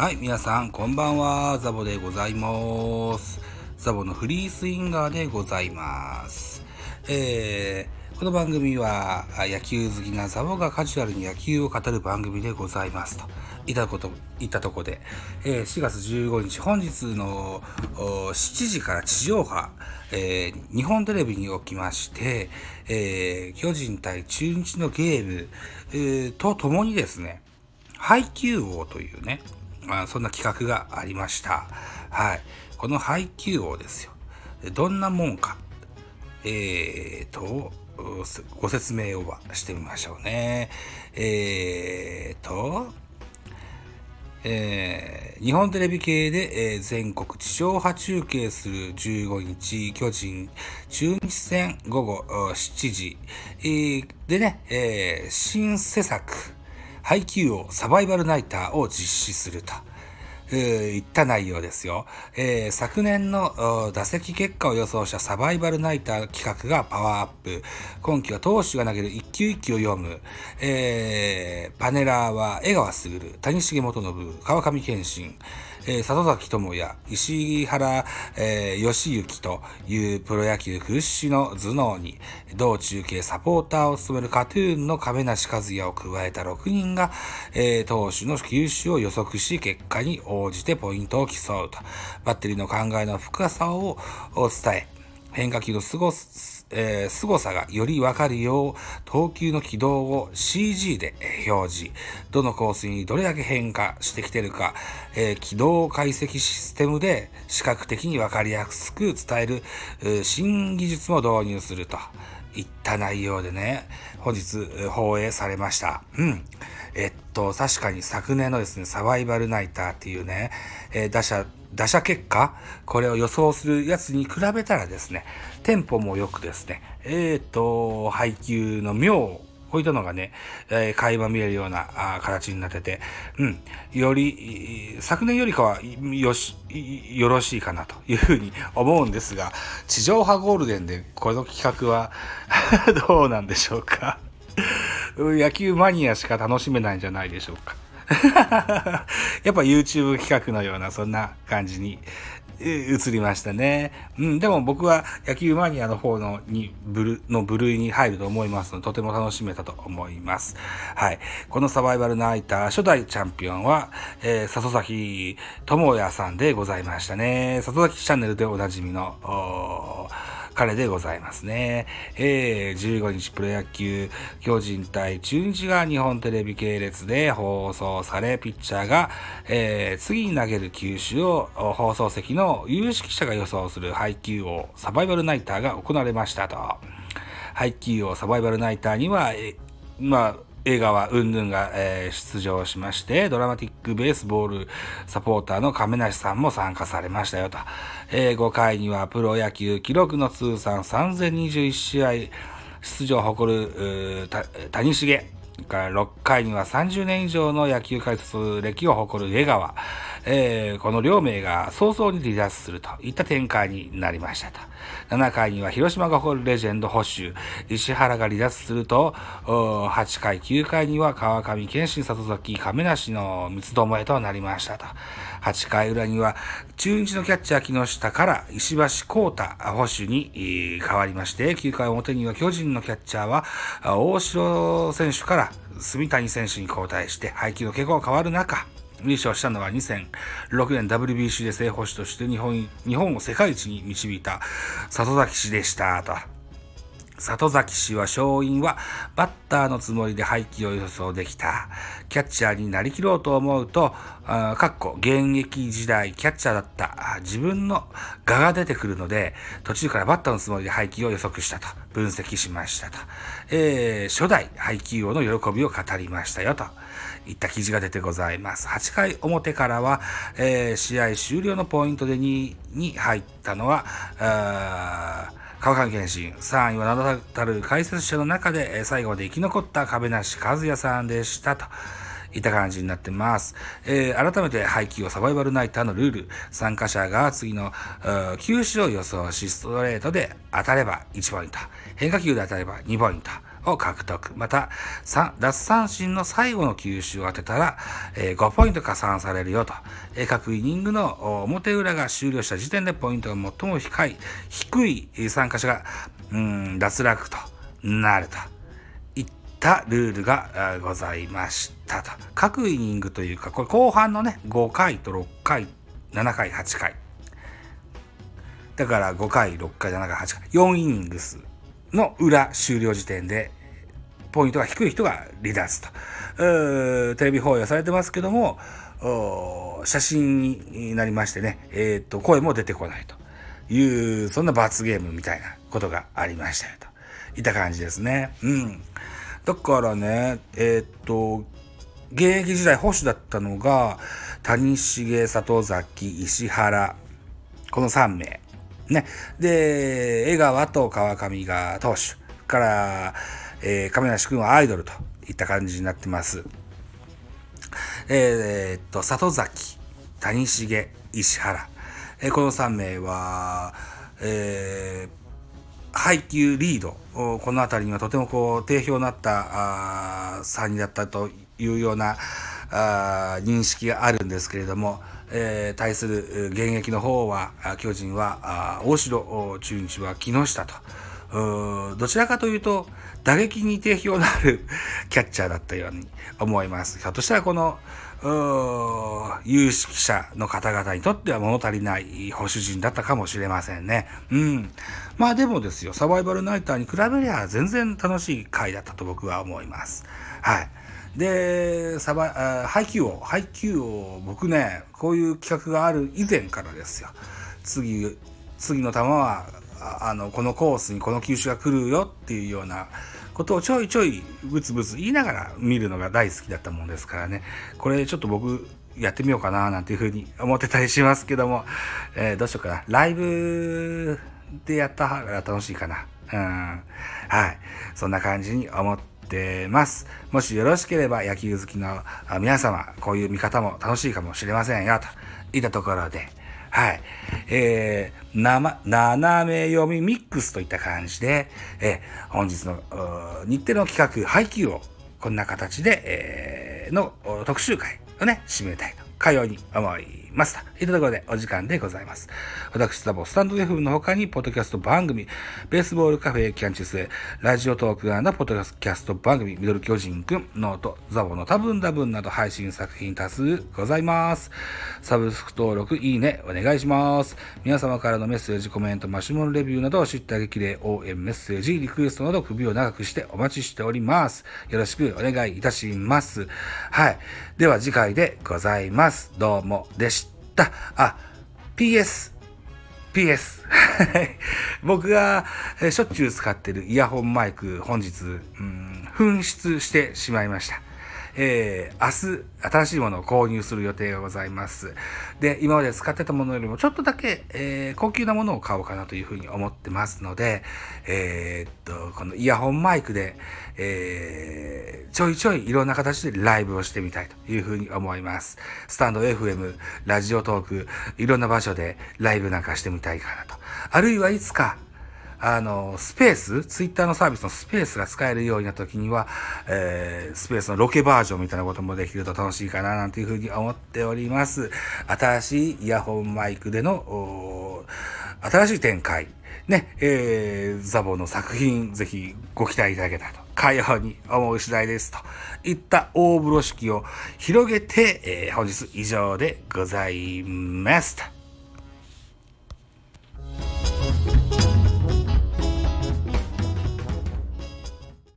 はい、皆さん、こんばんは。ザボでございます。ザボのフリースインガーでございます。えー、この番組は、野球好きなザボがカジュアルに野球を語る番組でございます。と。いたこと、いったとこで、えー4月15日、本日の7時から地上波、えー日本テレビにおきまして、えー巨人対中日のゲーム、えーとともにですね、配給王というね、まあ、そんな企画がありました。はい。この配給王ですよ。どんなもんか。えーと、ご説明をしてみましょうね。えーと、えー日本テレビ系で、えー全国地上波中継する15日巨人中日戦午後7時、えーでね、えー新施策配給をサバイバルナイターを実施すると。えーいった内容ですよ。えー昨年の打席結果を予想したサバイバルナイター企画がパワーアップ。今季は投手が投げる一球一球を読む。えーパネラーは江川卓、谷重元信、川上健信、えー里崎智也、石原、えー義行というプロ野球屈指の頭脳に、同中継サポーターを務めるカトゥーンの亀梨和也を加えた6人が、えー投手の球種を予測し、結果に応じてポイントを競うと。バッテリーの考えの深さを伝え、変化球の凄す、えー凄さがよりわかるよう、投球の軌道を CG で表示。どのコースにどれだけ変化してきてるか、えー軌道解析システムで視覚的にわかりやすく伝える、えー新技術も導入すると。いった内容でね、本日放映されました。うん。と、確かに昨年のですね、サバイバルナイターっていうね、えー打者、打者結果これを予想するやつに比べたらですね、テンポも良くですね、えっと、配球の妙こういったのがね、えー、垣間見えるようなあ形になってて、うん、より、昨年よりかはよし、よろしいかなというふうに思うんですが、地上波ゴールデンでこの企画は どうなんでしょうか。野球マニアしか楽しめないんじゃないでしょうか。やっぱ YouTube 企画のようなそんな感じにえ映りましたね。うん、でも僕は野球マニアの方のに部類の部類に入ると思いますので、とても楽しめたと思います。はい。このサバイバルナイター初代チャンピオンは、えー里崎智也さんでございましたね。里崎チャンネルでおなじみの、彼でございますね。えー、15日プロ野球巨人対中日が日本テレビ系列で放送され、ピッチャーが、えー次に投げる球種を放送席の有識者が予想する配球をサバイバルナイターが行われましたと。配球をサバイバルナイターには、えまあ、映画はうんぬんが、えー出場しまして、ドラマティックベースボールサポーターの亀梨さんも参加されましたよと。えー5回にはプロ野球記録の通算3021試合出場を誇る谷繁。から6回には30年以上の野球解説歴を誇る江川。えーこの両名が早々に離脱するといった展開になりましたと。7回には広島が誇るレジェンド保守、石原が離脱すると、8回、9回には川上健信、里崎、亀梨の三つどもえとなりましたと。8回裏には、中日のキャッチャー木下から石橋光太保守に変わりまして、9回表には巨人のキャッチャーは、大城選手から住谷選手に交代して、配球の傾向が変わる中、優勝したのは2006年 WBC で正捕手として日本日本を世界一に導いた里崎氏でしたと。里崎氏は勝因はバッターのつもりで配球を予想できた。キャッチャーになりきろうと思うと、あかっこ現役時代キャッチャーだった自分の我が出てくるので、途中からバッターのつもりで配球を予測したと分析しましたと。えー初代配球王の喜びを語りましたよと。いった記事が出てございます。8回表からは、えー試合終了のポイントで2位に入ったのは、川上健信、3位は名だたる解説者の中で、最後まで生き残った壁梨和也さんでしたと。いった感じになってます。えー改めて配給をサバイバルナイターのルール。参加者が次の、球種を予想し、ストレートで当たれば1ポイント。変化球で当たれば2ポイント。を獲得。また、奪三振の最後の球種を当てたら、えー、5ポイント加算されるよと。えー、各イニングの表裏が終了した時点でポイントが最も低い、低い参加者が、うん、脱落となると。いったルールがございましたと。各イニングというか、これ後半のね、5回と6回、7回、8回。だから5回、6回、7回、8回、4イニングスの裏終了時点で、ポイントが低い人が離脱と。テレビ放映されてますけども、写真になりましてね、えっ、と、声も出てこないという、そんな罰ゲームみたいなことがありましたよと。いた感じですね。うん。だからね、えっ、と、現役時代保守だったのが、谷重、里崎、石原、この3名。ね。で、江川と川上が投手。から、えー、亀梨君はアイドルといった感じになってます。えー、っと、里崎、谷重、石原。えー、この3名は、えー、配球リード、この辺りにはとてもこう、定評のあったあ3人だったというようなあ認識があるんですけれども、えー、対する現役の方は、巨人は、大城、中日は木下と、どちらかというと、打撃に定評のある キャッチャーだったように思います。ひょっとしたらこの、有識者の方々にとっては物足りない保守人だったかもしれませんね。うん。まあでもですよ、サバイバルナイターに比べりゃ全然楽しい回だったと僕は思います。はい。で、サバ、配球を、配球を僕ね、こういう企画がある以前からですよ。次、次の球は、あの、このコースにこの球種が来るよっていうようなことをちょいちょいブツブツ言いながら見るのが大好きだったもんですからね。これちょっと僕やってみようかななんていうふうに思ってたりしますけども、えー、どうしようかな。ライブでやった方が楽しいかな。うん。はい。そんな感じに思ってってます。もしよろしければ野球好きの皆様、こういう見方も楽しいかもしれませんよ、といったところで、はい。えー、なま、斜め読みミックスといった感じで、えー、本日の日程の企画、配給をこんな形で、えー、の特集会をね、締めたいと、かように思います。といったところでお時間でございます。私、ザボ、スタンド F の他に、ポッドキャスト番組、ベースボールカフェキャンチスへ、ラジオトークなポッドキャスト番組、ミドル巨人くん、ノート、ザボの多分多分など配信作品多数ございます。サブスク登録、いいね、お願いします。皆様からのメッセージ、コメント、マシュモンレビューなど知った激励、応援メッセージ、リクエストなど首を長くしてお待ちしております。よろしくお願いいたします。はい。では次回でございます。どうもでした。あ、PS。PS。僕がしょっちゅう使ってるイヤホンマイク本日、うん、紛失してしまいました。えー、明日、新しいものを購入する予定がございます。で、今まで使ってたものよりもちょっとだけ、えー、高級なものを買おうかなというふうに思ってますので、えー、っと、このイヤホンマイクで、えー、ちょいちょいいろんな形でライブをしてみたいというふうに思います。スタンド FM、ラジオトーク、いろんな場所でライブなんかしてみたいかなと。あるいはいつか、あの、スペース、ツイッターのサービスのスペースが使えるようになった時には、えー、スペースのロケバージョンみたいなこともできると楽しいかな、なんていうふうに思っております。新しいイヤホンマイクでの、新しい展開、ね、えー、ザボの作品、ぜひご期待いただけたらと、かように思う次第です。といった大風呂敷を広げて、えー、本日以上でございます。